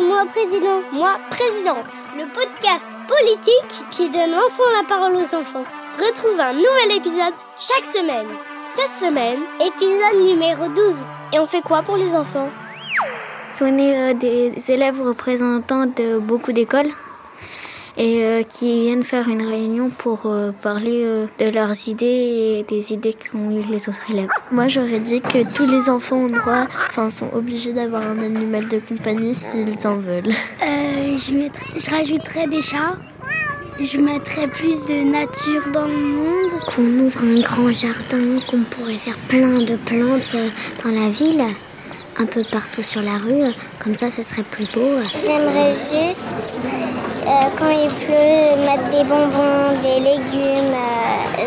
Moi président. Moi présidente. Le podcast politique qui donne enfin la parole aux enfants. Retrouve un nouvel épisode chaque semaine. Cette semaine, épisode numéro 12. Et on fait quoi pour les enfants? On est euh, des élèves représentants de beaucoup d'écoles et euh, qui viennent faire une réunion pour euh, parler euh, de leurs idées et des idées qu'ont eu les autres élèves. Moi j'aurais dit que tous les enfants ont droit, enfin sont obligés d'avoir un animal de compagnie s'ils en veulent. je, je rajouterais des chats. Je mettrais plus de nature dans le monde. Qu'on ouvre un grand jardin, qu'on pourrait faire plein de plantes dans la ville un peu partout sur la rue, comme ça ce serait plus beau. J'aimerais juste, euh, quand il pleut, mettre des bonbons, des légumes, euh,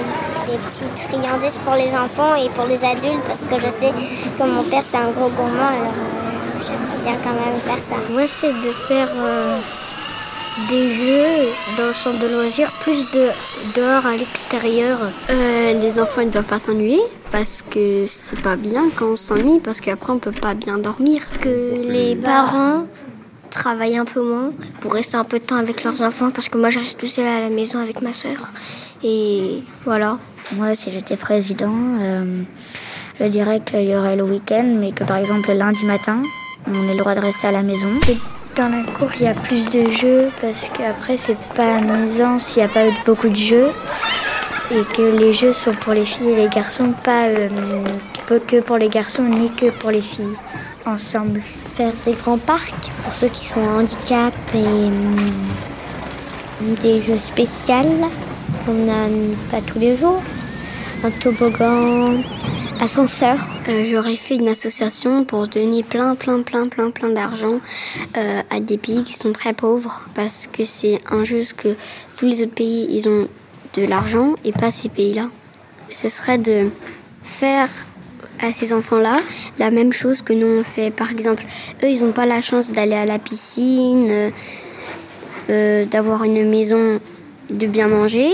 des petites friandises pour les enfants et pour les adultes, parce que je sais que mon père c'est un gros gourmand, alors euh, j'aimerais bien quand même faire ça. Moi c'est de faire des jeux dans le centre de loisirs, plus de dehors à l'extérieur. Euh, les enfants ne doivent pas s'ennuyer parce que c'est pas bien quand on s'ennuie parce qu'après on peut pas bien dormir. Que les parents travaillent un peu moins pour rester un peu de temps avec leurs enfants parce que moi je reste tout seul à la maison avec ma soeur et voilà. Moi si j'étais président, euh, je dirais qu'il y aurait le week-end mais que par exemple le lundi matin on ait le droit de rester à la maison. Dans la cour, il y a plus de jeux parce qu'après, c'est pas amusant s'il n'y a pas beaucoup de jeux. Et que les jeux sont pour les filles et les garçons, pas euh, que pour les garçons ni que pour les filles, ensemble. Faire des grands parcs pour ceux qui sont en handicap et euh, des jeux spéciaux qu'on n'a pas tous les jours. Un toboggan, ascenseur. Euh, J'aurais fait une association pour donner plein, plein, plein, plein, plein d'argent euh, à des pays qui sont très pauvres parce que c'est injuste que tous les autres pays ils ont de l'argent et pas ces pays-là. Ce serait de faire à ces enfants-là la même chose que nous on fait. Par exemple, eux ils n'ont pas la chance d'aller à la piscine, euh, d'avoir une maison, de bien manger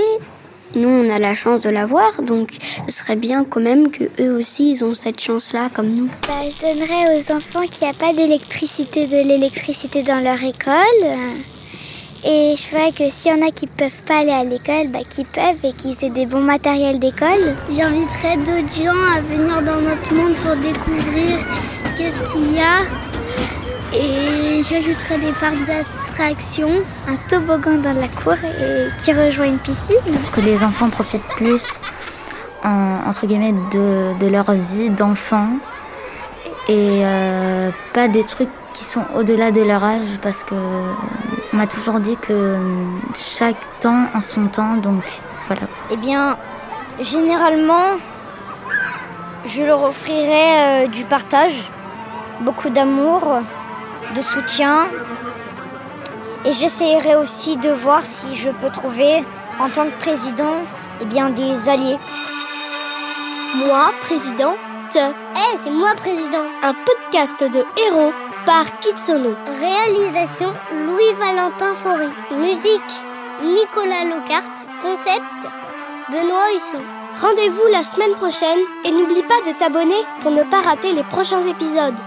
nous, on a la chance de l'avoir, donc ce serait bien quand même que eux aussi, ils ont cette chance-là comme nous. Bah, je donnerais aux enfants qui a pas d'électricité de l'électricité dans leur école. Et je ferais que s'il y en a qui peuvent pas aller à l'école, bah, qu'ils peuvent et qu'ils aient des bons matériels d'école. J'inviterais d'autres gens à venir dans notre monde pour découvrir qu'est-ce qu'il y a. Et j'ajouterais des parcs d'attractions, un toboggan dans la cour et qui rejoint une piscine. Que les enfants profitent plus, en, entre guillemets, de, de leur vie d'enfant et euh, pas des trucs qui sont au-delà de leur âge parce que on m'a toujours dit que chaque temps en son temps, donc voilà. Eh bien, généralement, je leur offrirais euh, du partage, beaucoup d'amour, de soutien. Et j'essaierai aussi de voir si je peux trouver, en tant que président, eh bien, des alliés. Moi, président, te. Eh, c'est moi, président. Un podcast de héros par Kitsono. Réalisation Louis-Valentin Faury. Musique Nicolas Locarte. Concept Benoît Husson. Rendez-vous la semaine prochaine et n'oublie pas de t'abonner pour ne pas rater les prochains épisodes.